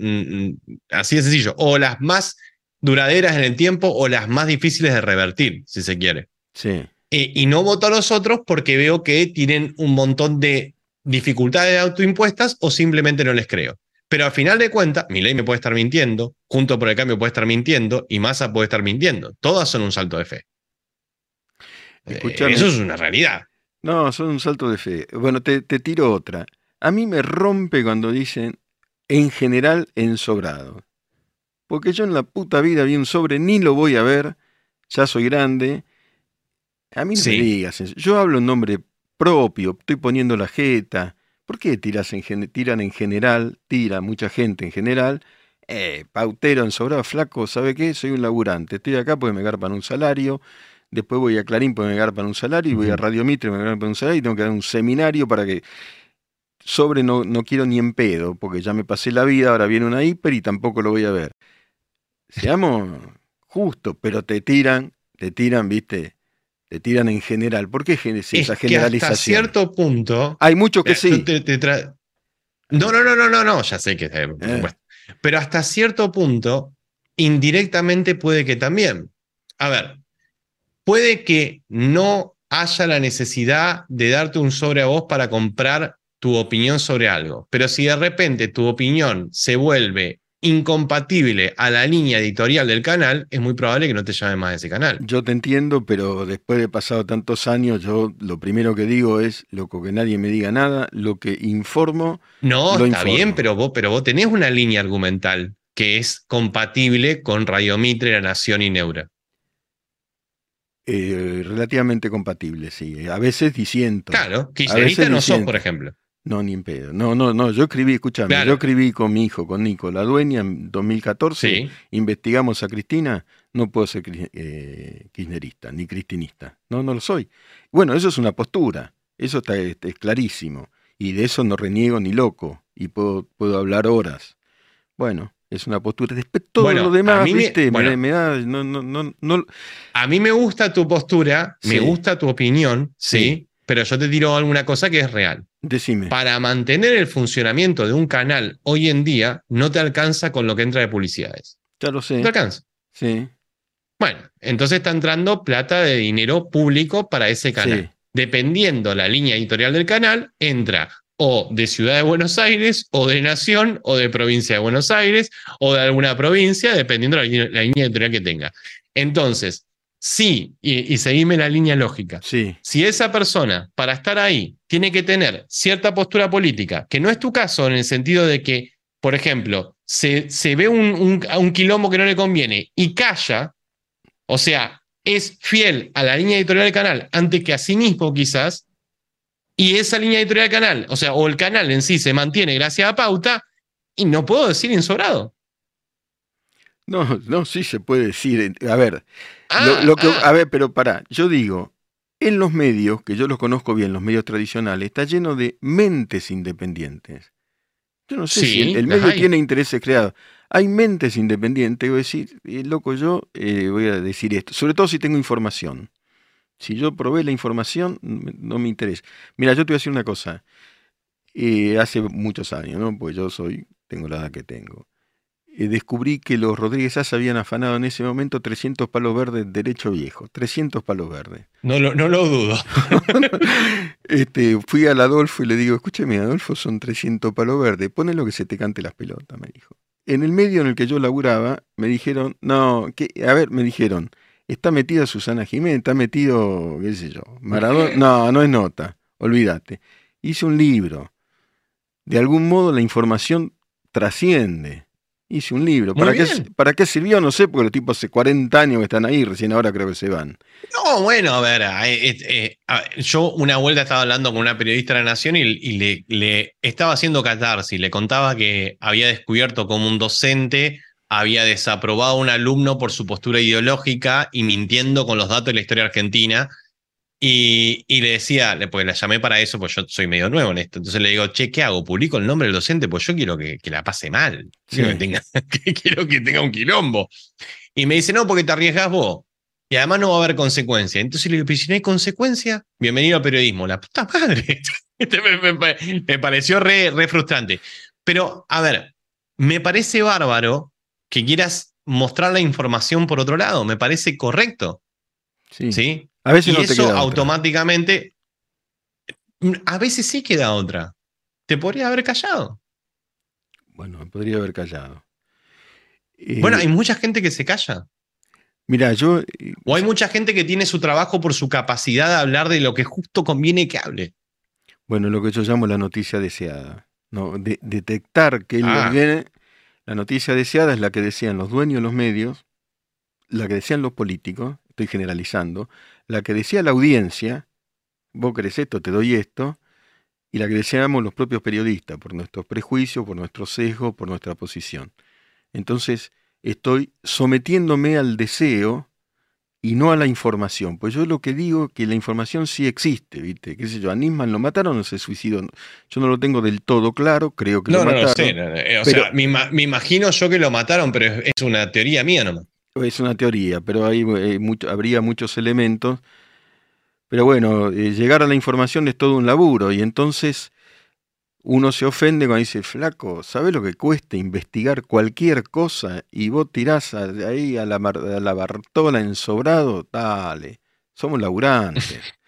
así de sencillo. O las más duraderas en el tiempo o las más difíciles de revertir, si se quiere.
Sí.
Eh, y no voto a los otros porque veo que tienen un montón de dificultades autoimpuestas o simplemente no les creo. Pero al final de cuentas, mi ley me puede estar mintiendo, Junto por el Cambio puede estar mintiendo y Massa puede estar mintiendo. Todas son un salto de fe. Eso es una realidad.
No, son un salto de fe. Bueno, te, te tiro otra. A mí me rompe cuando dicen en general en sobrado. Porque yo en la puta vida vi un sobre, ni lo voy a ver, ya soy grande. A mí no
Sí.
me digas eso. Yo hablo en nombre propio, estoy poniendo la jeta. ¿Por qué tiras en, gen- tiran en general? Tira mucha gente en general. Eh, pautero en sobrado, flaco, ¿sabe qué? Soy un laburante. Estoy acá porque me garpan un salario. Después voy a Clarín porque me garpan un salario. Y voy a. Radio Mitre me garpan un salario. Y tengo que dar un seminario para que. Sobre no, no quiero ni en pedo, porque ya me pasé la vida, ahora viene una hiper y tampoco lo voy a ver. Seamos justos, pero te tiran, te tiran, viste, te tiran en general. ¿Por qué es
es
esa
que
generalización?
hasta cierto punto.
Hay muchos que sí.
te- te tra- No, no, no, no, no, no, ya sé que eh,
Eh.
Pero hasta cierto punto, indirectamente puede que también. A ver, puede que no haya la necesidad de darte un sobre a vos para comprar tu opinión sobre algo. Pero si de repente tu opinión se vuelve incompatible a la línea editorial del canal, es muy probable que no te llame más de ese canal.
Yo te entiendo, pero después de pasado tantos años, yo lo primero que digo es, loco, que nadie me diga nada, lo que informo,
No,
Lo
está
informo.
bien, pero vos, pero vos tenés una línea argumental que es compatible con Radio Mitre, La Nación y Neura.
Eh, relativamente compatible, sí. A veces disiento.
Claro, kirchnerista no sos,
disiento.
por ejemplo.
No, ni en pedo. No, no, no. Yo escribí, escúchame,
Claro.
yo escribí con mi hijo, con Nico, la dueña, en 2014.
Sí.
Investigamos a Cristina. No puedo ser eh, kirchnerista, ni cristinista. No, no lo soy. Bueno, eso es una postura. Eso está, está- es clarísimo. Y de eso no reniego ni loco. Y puedo, puedo hablar horas. Bueno, es una postura. Después todo
Bueno,
lo
a
demás,
mí me-
¿viste? Me,
bueno.
me da. No, no, no, no-
A mí me gusta tu postura, me gusta tu opinión, sí,
Sí.
pero yo te tiro alguna cosa que es real.
decime.
Para mantener el funcionamiento de un canal hoy en día, no te alcanza con lo que entra de publicidades.
Ya lo sé.
No te alcanza.
Sí.
Bueno, entonces está entrando plata de dinero público para ese canal.
Sí.
Dependiendo la línea editorial del canal, entra o de Ciudad de Buenos Aires, o de Nación, o de Provincia de Buenos Aires, o de alguna provincia, dependiendo la línea, la línea editorial que tenga. Entonces, sí, y, y seguime la línea lógica.
Sí.
Si esa persona, para estar ahí, tiene que tener cierta postura política, que no es tu caso en el sentido de que, por ejemplo, se, se ve un, un- a un quilombo que no le conviene y calla, o sea, es fiel a la línea editorial del canal antes que a sí mismo quizás, y esa línea editorial del canal, o sea, o el canal en sí se mantiene gracias a pauta, y no puedo decir insobrado.
No, no, sí se puede decir. A ver,
Ah,
Lo- lo que-
ah,
A ver, pero pará, yo digo, en los medios, que yo los conozco bien, los medios tradicionales, está lleno de mentes independientes. Yo no sé
Sí,
si el, medio
hay.
tiene intereses creados. Hay mentes independientes, voy a decir, eh, loco, yo eh, voy a decir esto, sobre todo si tengo información. Si yo probé la información, no me interesa. Mira, yo te voy a decir una cosa. Eh, hace muchos años, ¿no? Pues yo soy, tengo la edad que tengo. Eh, descubrí que los Rodríguez Asa habían afanado en ese momento 300 palos verdes derecho viejo. 300 palos verdes.
no, lo, no lo dudo.
Este, fui al Adolfo y le digo, escúcheme, Adolfo, son 300 palos verdes, ponle lo que se te cante las pelotas, me dijo. En el medio en el que yo laburaba, me dijeron, no, que, a ver, me dijeron, está metida Susana Jiménez, está metido, qué sé yo, Maradona, no, no es nota, olvídate. Hice un libro. De algún modo la información trasciende. Hice un libro. ¿Para qué. ¿Para qué sirvió? No sé, porque los tipos hace 40 años que están ahí, recién ahora creo que se van.
No, bueno, a ver, eh, eh, eh, a ver, yo una vuelta estaba hablando con una periodista de la Nación y, y le, le estaba haciendo catarsis, le contaba que había descubierto como un docente había desaprobado a un alumno por su postura ideológica y mintiendo con los datos de la historia argentina. Y, y le decía, porque la llamé para eso, pues yo soy medio nuevo en esto. Entonces le digo, che, ¿qué hago? ¿Publico el nombre del docente? Pues yo quiero que, que la pase mal. Quiero, que tenga, que quiero que tenga un quilombo. Y me dice, no, porque te arriesgas vos. Y además no va a haber consecuencia. Entonces le digo, pero si no hay consecuencia, bienvenido al periodismo. La puta madre. Este me, me- me- me pareció re, re frustrante. Pero, a ver, me parece bárbaro que quieras mostrar la información por otro lado. Me parece correcto.
Sí.
¿Sí?
A veces
Y
no te
eso
queda otra.
automáticamente. A veces sí queda otra. Te podría haber callado.
Bueno, podría haber callado. Eh,
Bueno, hay mucha gente que se calla.
Mira, yo. eh,
O hay mucha gente que tiene su trabajo por su capacidad de hablar de lo que justo conviene que hable.
Bueno, lo que yo llamo la noticia deseada. No, de- detectar que
Ah.
viene. La noticia deseada es la que decían los dueños de los medios, la que decían los políticos, estoy generalizando, la que decía la audiencia, vos querés esto, te doy esto, y la que deseamos los propios periodistas, por nuestros prejuicios, por nuestro sesgo, por nuestra posición. Entonces, estoy sometiéndome al deseo y no a la información. Pues yo lo que digo es que la información sí existe, ¿viste? ¿Qué sé yo? ¿A Nisman lo mataron o se suicidó? Yo no lo tengo del todo claro, creo que
No,
lo
no, no
mataron.
sé. no, no, eh, o
Pero-
sea, me, me imagino yo que lo mataron, pero es, es una teoría mía nomás.
Es una teoría, pero hay, eh, mucho- habría muchos elementos. Pero bueno, eh, llegar a la información es todo un laburo y entonces uno se ofende cuando dice, flaco, ¿sabes lo que cuesta investigar cualquier cosa y vos tirás a- de ahí a la, a la Bartola en sobrado? Dale, somos laburantes.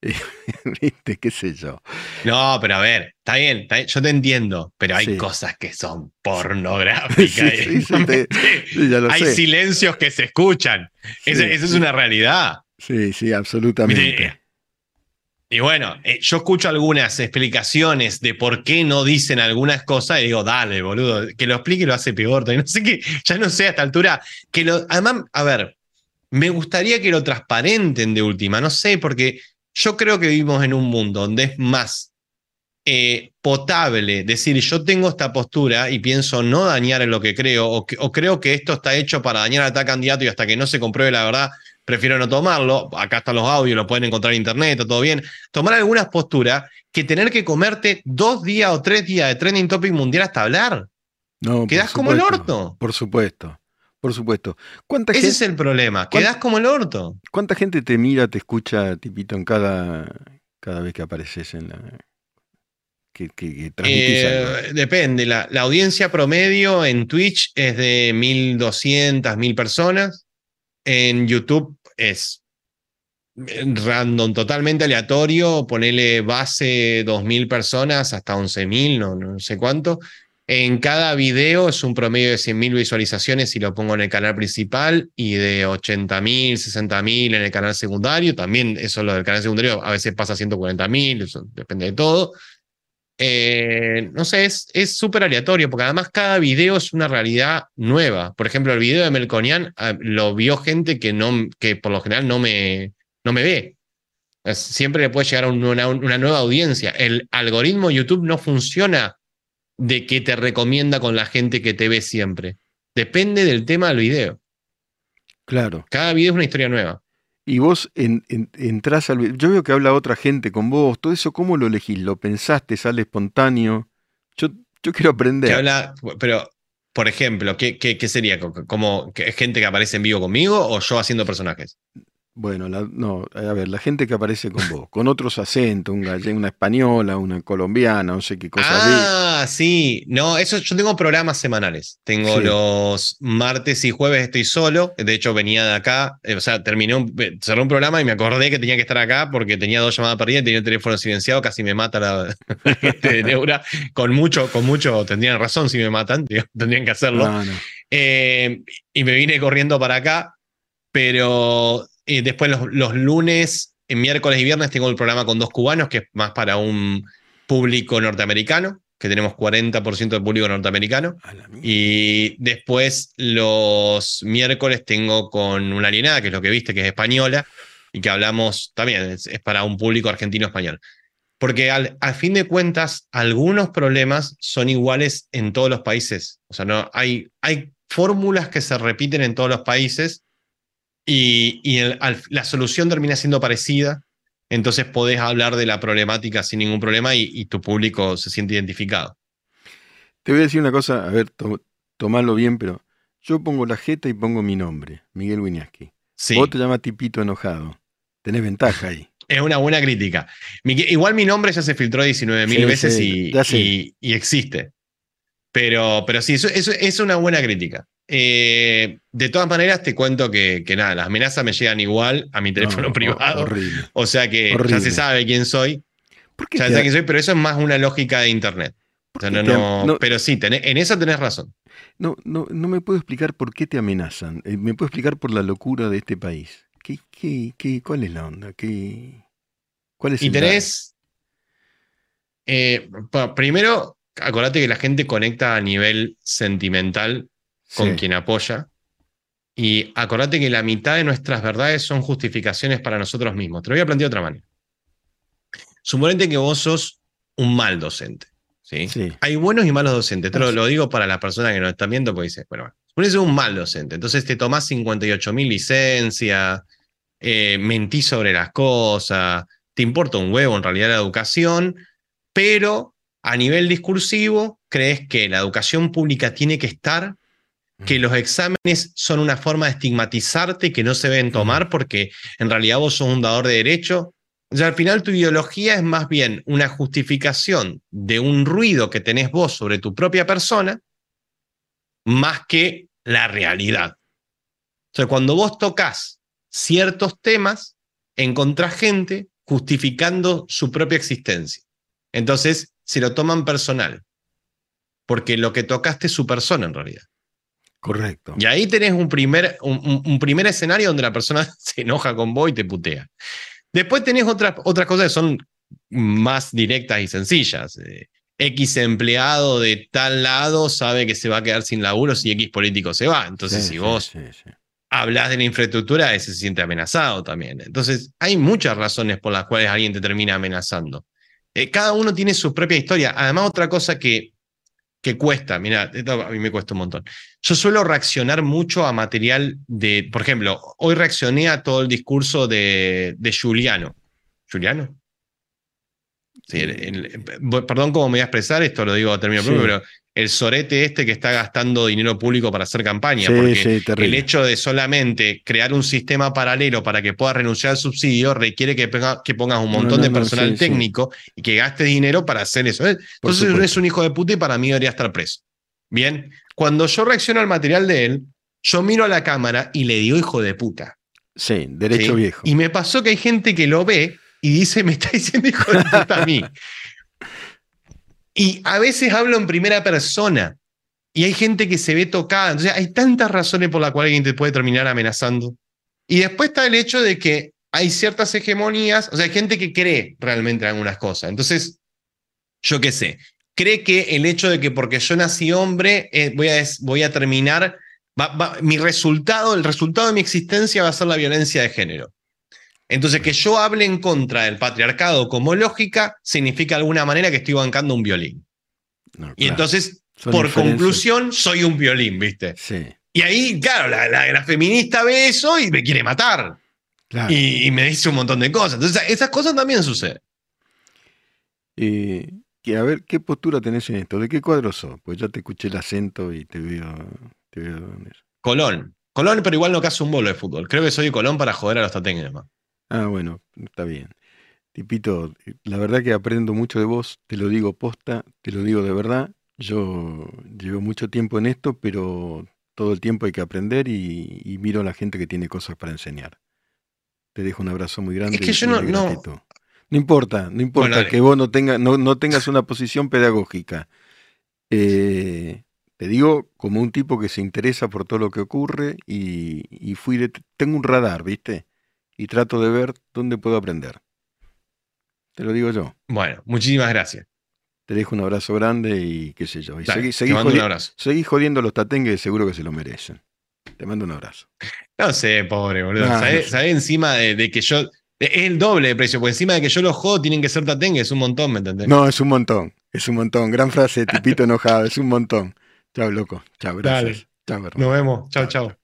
¿Viste? ¿Qué sé yo?
No, pero a ver, está bien, está bien, yo te entiendo, pero hay
Sí.
cosas que son pornográficas.
Sí, sí, lo
hay
sé.
silencios que se escuchan. Esa es una realidad.
Sí, sí, absolutamente.
Mire, Y bueno, eh, yo escucho algunas explicaciones de por qué no dicen algunas cosas y digo, dale, boludo, que lo explique lo hace peor. todavía. No sé qué, ya no sé a esta altura. Que lo, además, a ver, me gustaría que lo transparenten de última, no sé, porque yo creo que vivimos en un mundo donde es más eh, potable decir yo tengo esta postura y pienso no dañar en lo que creo, o, o creo que esto está hecho para dañar a tal candidato y hasta que no se compruebe la verdad, prefiero no tomarlo. Acá están los audios, lo pueden encontrar en internet, todo bien. Tomar algunas posturas que tener que comerte dos días o tres días de trending topic mundial hasta hablar.
No,
Quedás como el orto.
Por supuesto, por supuesto. ¿Cuánta,
Ese
gente,
es el problema.
¿Cuán-
Quedás como el orto.
¿Cuánta gente te mira, te escucha, Tipito, en cada, cada vez que apareces en la... que, que, que transmitís algo?
Eh, depende. La, la audiencia promedio en Twitch es de 1200, 1000 personas. En YouTube es random, totalmente aleatorio. Ponele base 2000 personas hasta 11000, no, no sé cuánto. En cada video es un promedio de 100.000 visualizaciones si lo pongo en el canal principal y de 80.000, 60.000 en el canal secundario. También eso lo del canal secundario a veces pasa a 140.000, eso depende de todo. Eh, no sé, es es súper aleatorio porque además cada video es una realidad nueva. Por ejemplo, el video de Melconian ah, lo vio gente que, no, que por lo general no me, no me ve. Siempre le puede llegar a un- una, una nueva audiencia. El algoritmo YouTube no funciona de que te recomienda con la gente que te ve siempre. Depende del tema del video.
Claro.
Cada video es una historia nueva.
Y vos en, en- entrás al... Yo veo que habla otra gente con vos, todo eso, ¿cómo lo elegís? ¿Lo pensaste? ¿Sale espontáneo? Yo, yo quiero
Que
aprender.
habla, pero, por ejemplo, ¿qué, qué, qué sería? ¿Como gente que aparece en vivo conmigo o yo haciendo personajes?
Bueno, la- no, a ver, la gente que aparece con vos, con otros acentos, un galle- una española, una colombiana, no sé qué cosa.
Ah, sí. No, eso yo tengo programas semanales. Tengo
Sí.
los martes y jueves estoy solo. De hecho, venía de acá. eh, o sea, terminé un, eh, cerré un programa y me acordé que tenía que estar acá porque tenía dos llamadas perdidas tenía el teléfono silenciado. Casi me mata la, gente de Neura. Con mucho, con mucho, tendrían razón si me matan. digo, tendrían que hacerlo.
No.
Eh, y me vine corriendo para acá, pero eh, después los, los lunes, en miércoles y viernes tengo el programa con dos cubanos, que es más para un público norteamericano, que tenemos 40% del público norteamericano. Y después los miércoles tengo con una alienada, que es lo que viste, que es española, y que hablamos también, es, es para un público argentino-español. Porque al, al fin de cuentas, algunos problemas son iguales en todos los países. O sea, no, hay, hay fórmulas que se repiten en todos los países y, y el- al- la solución termina siendo parecida. Entonces podés hablar de la problemática sin ningún problema y, y tu público se siente identificado.
Te voy a decir una cosa, a ver, to- tomalo bien, pero yo pongo la jeta y pongo mi nombre, Miguel Wiñaski.
Sí.
Vos te llamas Tipito Enojado. Tenés ventaja ahí.
Es una buena crítica. Igual mi nombre ya se filtró 19 mil
Sí,
veces
sí,
y, existe. Pero, pero sí, eso, eso es una buena crítica. Eh, de todas maneras, te cuento que, que nada, las amenazas me llegan igual a mi teléfono
No,
privado.
Horrible.
O sea que ya se sabe quién soy.
¿Por qué
Ya se sabe quién soy, pero eso es más una lógica de internet. O sea,
por
no, no- pero sí, tenés- en eso tenés razón.
No, no, no me puedo explicar por qué te amenazan. Eh, me puedo explicar por la locura de este país. ¿Qué, qué, qué, ¿Cuál es la onda? ¿Qué, ¿Cuál es
Y
el
tenés. eh, primero, acordate que la gente conecta a nivel sentimental? Con
Sí.
quien apoya. Y acordate que la mitad de nuestras verdades son justificaciones para nosotros mismos. Te lo voy a plantear de otra manera. Suponete que vos sos un mal docente. ¿sí?
Sí.
Hay buenos y malos docentes. Te lo, lo digo para las personas que nos están viendo, porque dice, bueno, bueno, suponete que sos un mal docente. Entonces te tomás 58 mil licencias, eh, mentís sobre las cosas, te importa un huevo en realidad la educación, pero a nivel discursivo crees que la educación pública tiene que estar que los exámenes son una forma de estigmatizarte que no se deben tomar porque en realidad vos sos un dador de derecho O sea, al final tu ideología es más bien una justificación de un ruido que tenés vos sobre tu propia persona, más que la realidad. O sea, cuando vos tocas ciertos temas, encontrás gente justificando su propia existencia. Entonces, se lo toman personal, porque lo que tocaste es su persona en realidad.
Correcto.
Y ahí tenés un primer, un, un primer escenario donde la persona se enoja con vos y te putea. Después tenés otras, otras cosas que son más directas y sencillas. Eh, X empleado de tal lado sabe que se va a quedar sin laburo si X político se va. Entonces,
Sí,
si vos
sí, sí.
hablas de la infraestructura, ese se siente amenazado también. Entonces, hay muchas razones por las cuales alguien te termina amenazando. Eh, cada uno tiene su propia historia. Además, otra cosa que, que cuesta, mira, esto a mí me cuesta un montón. Yo suelo reaccionar mucho a material de, por ejemplo, hoy reaccioné a todo el discurso de, de Giuliano. ¿Giuliano? Sí, el- el- el- perdón cómo me voy a expresar, esto lo digo a término
Sí.
propio, pero el sorete este que está gastando dinero público para hacer campaña,
Sí,
porque
sí,
el hecho de solamente crear un sistema paralelo para que puedas renunciar al subsidio requiere que, ponga- que pongas un montón
no,
de personal
sí.
técnico y que gastes dinero para hacer eso.
Por
Entonces es un hijo de puta y para mí debería estar preso. Bien, cuando yo reacciono al material de él, yo miro a la cámara y le digo hijo de puta.
Sí, derecho viejo.
Y me pasó que hay gente que lo ve y dice, me está diciendo hijo de puta a mí. Y a veces hablo en primera persona. Y hay gente que se ve tocada. Entonces hay tantas razones por las cuales alguien te puede terminar amenazando. Y después está el hecho de que hay ciertas hegemonías, o sea, hay gente que cree realmente en algunas cosas. Entonces, yo qué sé, cree que el hecho de que porque yo nací hombre, eh, voy, a, terminar, mi resultado, el resultado de mi existencia va a ser la violencia de género. Entonces, que yo hable en contra del patriarcado como lógica, significa de alguna manera que estoy bancando un violín.
No,
Y entonces,
Son
por
diferencias.
conclusión, soy un violín, ¿viste?
Sí,
Y ahí, claro, la, la- la feminista ve eso y me quiere matar.
claro.
Y, y me dice un montón de cosas. Entonces, esas cosas también suceden.
Eh, que, a ver, ¿qué postura tenés en esto? ¿De qué cuadro sos? Pues ya te escuché el acento y te veo. Te veo.
Colón. Colón, pero igual no caso un bolo de fútbol. Creo que soy Colón para joder a los tatengues nomás.
Ah, bueno, está bien. Tipito, la verdad que aprendo mucho de vos, te lo digo posta, te lo digo de verdad. Yo llevo mucho tiempo en esto, pero todo el tiempo hay que aprender y, y miro a la gente que tiene cosas para enseñar. Te dejo un abrazo muy grande.
Es que
y
yo no- no-.
No importa, no importa
Bueno,
que vos no, tengas no, no tengas una posición pedagógica. Eh, te digo como un tipo que se interesa por todo lo que ocurre y, y fui de, tengo un radar, ¿viste? Y trato de ver dónde puedo aprender. Te lo digo yo.
Bueno, muchísimas gracias.
Te dejo un abrazo grande y qué sé yo. Y
Dale,
seguí,
te mando un abrazo.
seguí jodiendo a los tatengues, seguro que se lo merecen. Te mando un abrazo.
No sé, pobre boludo.
No,
¿Sabés,
no sé.
sabés encima de, de que yo. Es el doble de precio, porque encima de que yo los jodo tienen que ser tatengues, es un montón, ¿me entendés?
No, es un montón. Es un montón. Gran frase, tipito enojado. Es un montón. Chao, loco. Chao, gracias. Chao, hermano.
Nos vemos. Chao, chao.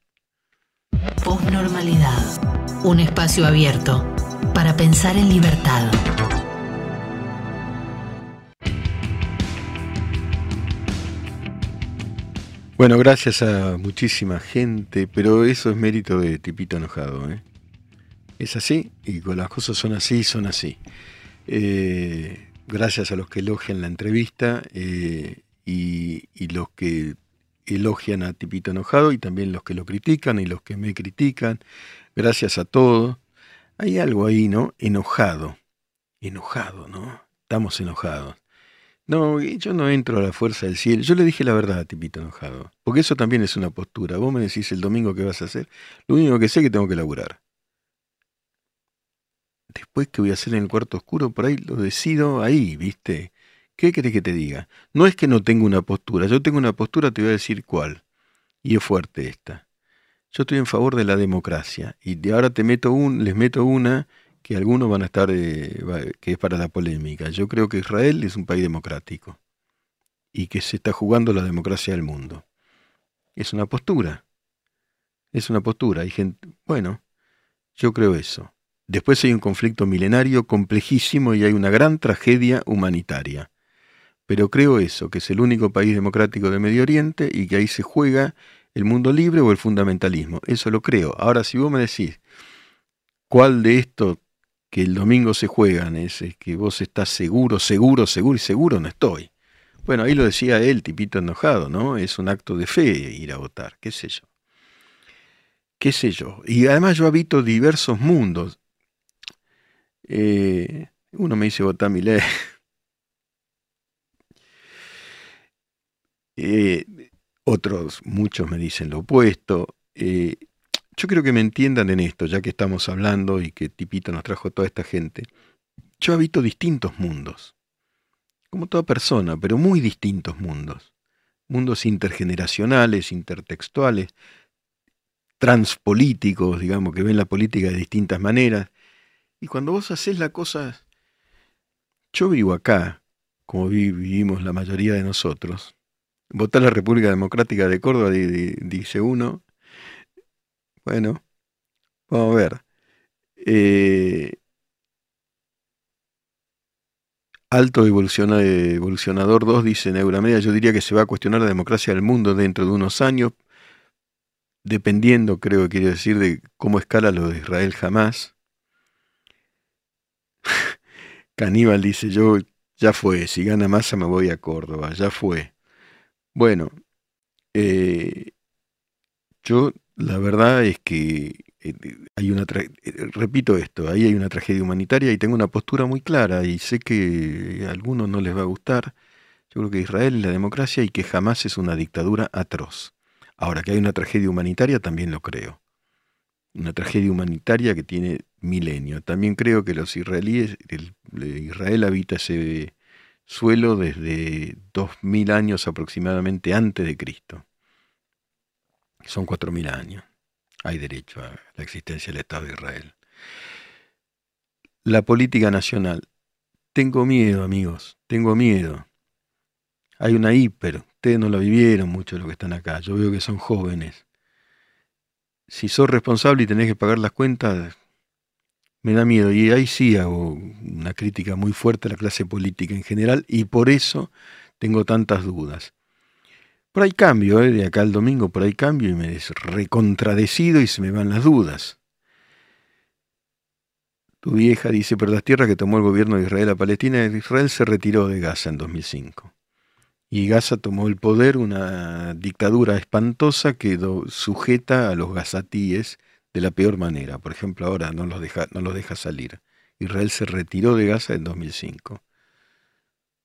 Posnormalidad. Un espacio abierto para pensar en libertad.
Bueno, gracias a muchísima gente, pero eso es mérito de tipito enojado. ¿eh? Es así, y con las cosas son así, son así. Eh, gracias a los que elogian la entrevista eh, y, y los que elogian a tipito enojado y también los que lo critican y los que me critican. Gracias a todos. Hay algo ahí, ¿no? Enojado. Enojado, ¿no? Estamos enojados. No, yo no entro a la fuerza del cielo. Yo le dije la verdad a Tipito enojado. Porque eso también es una postura. Vos me decís el domingo qué vas a hacer. Lo único que sé es que tengo que laburar. Después que voy a hacer en el cuarto oscuro, por ahí lo decido ahí, ¿viste? ¿Qué querés que te diga? No es que no tengo una postura. Yo tengo una postura, te voy a decir cuál. Y es fuerte esta. Yo estoy en favor de la democracia. Y de ahora te meto un, les meto una que algunos van a estar, eh, que es para la polémica. Yo creo que Israel es un país democrático y que se está jugando la democracia del mundo. Es una postura. Es una postura. Hay gente, bueno, yo creo eso. Después hay un conflicto milenario complejísimo y hay una gran tragedia humanitaria. Pero creo eso, que es el único país democrático de Medio Oriente y que ahí se juega el mundo libre o el fundamentalismo. Eso lo creo. Ahora, si vos me decís, ¿cuál de estos que el domingo se juegan, es, que vos estás seguro, seguro, seguro y seguro no estoy. Bueno, ahí lo decía él, tipito enojado, ¿no? Es un acto de fe ir a votar, qué sé yo. Qué sé yo. Y además yo habito diversos mundos. Eh, uno me dice votar mi ley. Eh, otros, muchos me dicen lo opuesto. Eh, yo creo que me entiendan en esto, ya que estamos hablando y que Tipito nos trajo toda esta gente. Yo habito distintos mundos, como toda persona, pero muy distintos mundos. Mundos intergeneracionales, intertextuales, transpolíticos, digamos, que ven la política de distintas maneras. Y cuando vos haces la cosa, yo vivo acá, como vivimos la mayoría de nosotros. Votar la República Democrática de Córdoba, dice uno, bueno, vamos a ver. Eh, alto evolucionador 2 dice en yo diría que se va a cuestionar la democracia del mundo dentro de unos años, dependiendo, creo que quiere decir, de cómo escala lo de Israel jamás. Caníbal dice, yo ya fue, si gana masa me voy a Córdoba, ya fue. Bueno, eh, yo la verdad es que eh, hay una eh, repito esto, ahí hay una tragedia humanitaria y tengo una postura muy clara y sé que a algunos no les va a gustar. Yo creo que Israel es la democracia y que jamás es una dictadura atroz. Ahora que hay una tragedia humanitaria también lo creo. Una tragedia humanitaria que tiene milenio. También creo que los israelíes, Israel habita ese suelo desde 2000 años aproximadamente antes de Cristo. Son cuatro mil años. Hay derecho a la existencia del Estado de Israel. La política nacional. Tengo miedo, amigos, tengo miedo. Hay una hiper. Ustedes no la vivieron mucho los que están acá. Yo veo que son jóvenes. Si sos responsable y tenés que pagar las cuentas, me da miedo. Y ahí sí hago una crítica muy fuerte a la clase política en general y por eso tengo tantas dudas. Por ahí cambio, ¿eh? de acá al domingo, por ahí cambio y me recontradecido y se me van las dudas. Tu vieja dice, pero las tierras que tomó el gobierno de Israel a Palestina, Israel se retiró de Gaza en 2005. Y Gaza tomó el poder, una dictadura espantosa que sujeta a los gazatíes de la peor manera. Por ejemplo, ahora no los deja, no los deja salir. Israel se retiró de Gaza en 2005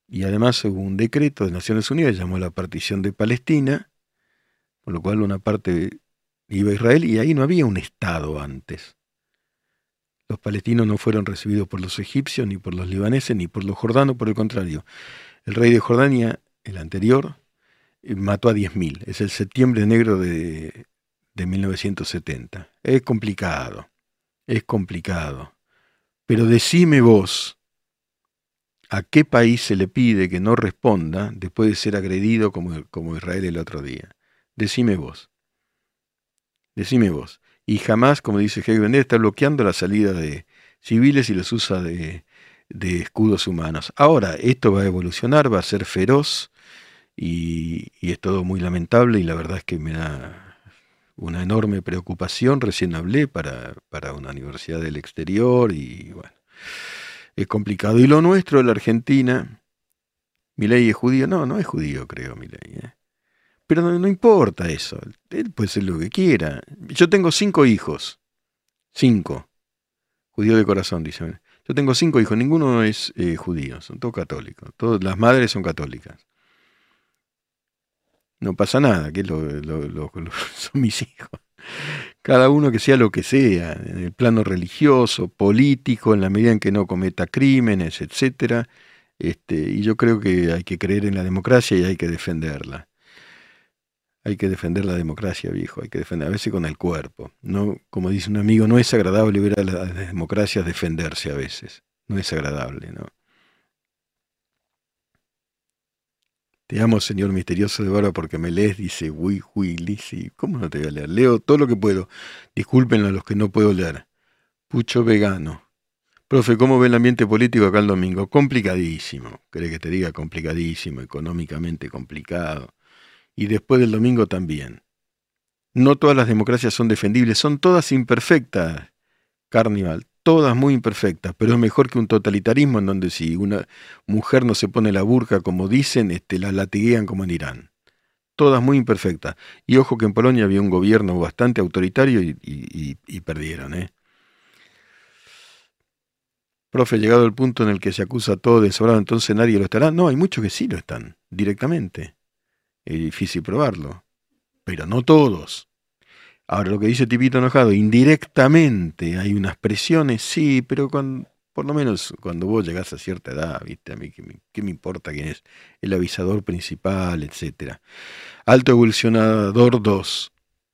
y además hubo un decreto de Naciones Unidas llamó la partición de Palestina, con lo cual una parte iba a Israel y ahí no había un Estado antes. Los palestinos no fueron recibidos por los egipcios, ni por los libaneses, ni por los jordanos, por el contrario. El rey de Jordania, el anterior, eh, mató a 10.000. Es el septiembre negro de, de 1970. Es complicado, es complicado. Pero decime vos, ¿A qué país se le pide que no responda después de ser agredido como, como Israel el otro día? Decime vos. Decime vos. Y jamás, como dice Bender, está bloqueando la salida de civiles y los usa de, escudos humanos. Ahora, esto va a evolucionar, va a ser feroz y, y, es todo muy lamentable y la verdad es que me da una enorme preocupación. Recién hablé para, para una universidad del exterior y bueno es complicado. Y lo nuestro, la Argentina, mi ley es judío. No, no es judío, creo, mi ley. ¿eh? Pero no, importa eso. Él puede ser lo que quiera. Yo tengo cinco hijos. Cinco. Judío de corazón, dice. Yo tengo cinco hijos, ninguno es eh, judío, son todos católicos. Todas las madres son católicas. No pasa nada, que son mis hijos cada uno que sea lo que sea, en el plano religioso, político, en la medida en que no cometa crímenes, etcétera. Este, y yo creo que hay que creer en la democracia y hay que defenderla. Hay que defender la democracia, viejo, hay que defender, a veces con el cuerpo. No, como dice un amigo, no es agradable ver a las democracias defenderse a veces. No es agradable, ¿no? Te amo, Señor misterioso de barba, porque me lees, dice Wi Wi Lisi. ¿Cómo no te voy a leer? Leo todo lo que puedo. Disculpen a los que no puedo leer. Pucho vegano. Profe, ¿cómo ve el ambiente político acá el domingo? Complicadísimo. ¿Cree que te diga complicadísimo, económicamente complicado? Y después del domingo también. No todas las democracias son defendibles, son todas imperfectas. Carnival, todas muy imperfectas, pero es mejor que un totalitarismo en donde si una mujer no se pone la burca como dicen, este, la latiguean como en Irán. Todas muy imperfectas. Y ojo que en Polonia había un gobierno bastante autoritario y, perdieron. ¿eh? Profe, llegado el punto en el que se acusa todo de sobrado, entonces nadie lo estará. No, hay muchos que sí lo están, directamente. Es difícil probarlo, pero no todos. Ahora, lo que dice Tipito enojado, indirectamente hay unas presiones, sí, pero por lo menos cuando vos llegás a cierta edad, ¿viste? A mí, ¿qué me, importa quién es el avisador principal, etcétera? Alto evolucionador 2.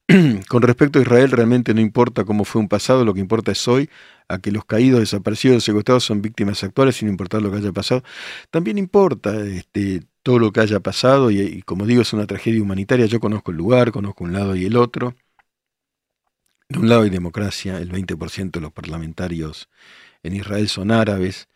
con respecto a Israel, realmente no importa cómo fue un pasado, lo que importa es hoy, a que los caídos, desaparecidos, secuestrados son víctimas actuales, sin importar lo que haya pasado. También importa este, todo lo que haya pasado, y como digo, es una tragedia humanitaria. Yo conozco el lugar, conozco un lado y el otro. De un lado hay democracia, el 20% de los parlamentarios en Israel son árabes,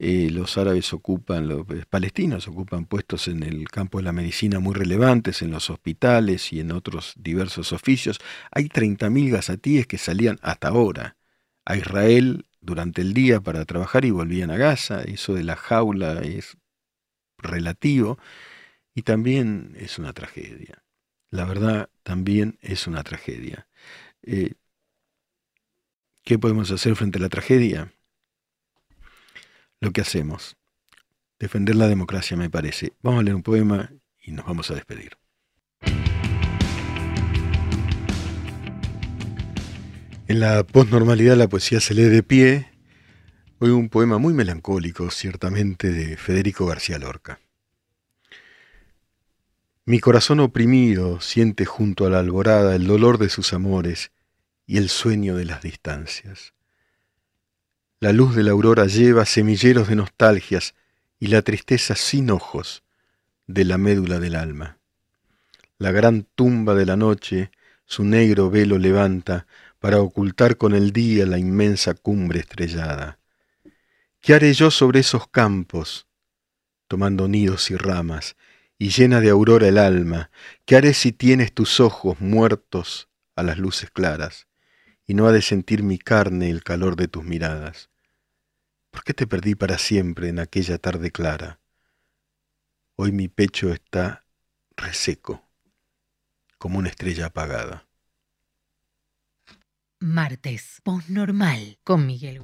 eh, los árabes ocupan, los palestinos ocupan puestos en el campo de la medicina muy relevantes, en los hospitales y en otros diversos oficios. Hay 30.000 gazatíes que salían hasta ahora a Israel durante el día para trabajar y volvían a Gaza. Eso de la jaula es relativo y también es una tragedia. La verdad, también es una tragedia. Eh, ¿Qué podemos hacer frente a la tragedia? Lo que hacemos. Defender la democracia, me parece. Vamos a leer un poema y nos vamos a despedir. En la posnormalidad la poesía se lee de pie. Hoy un poema muy melancólico, ciertamente, de Federico García Lorca. Mi corazón oprimido siente junto a la alborada el dolor de sus amores y el sueño de las distancias. La luz de la aurora lleva semilleros de nostalgias y la tristeza sin ojos de la médula del alma. La gran tumba de la noche su negro velo levanta para ocultar con el día la inmensa cumbre estrellada. ¿Qué haré yo sobre esos campos, tomando nidos y ramas, y llena de aurora el alma? ¿Qué haré si tienes tus ojos muertos a las luces claras? y no ha de sentir mi carne el calor de tus miradas. ¿Por qué te perdí para siempre en aquella tarde clara? Hoy mi pecho está reseco, como una estrella apagada.
Martes, normal con Miguel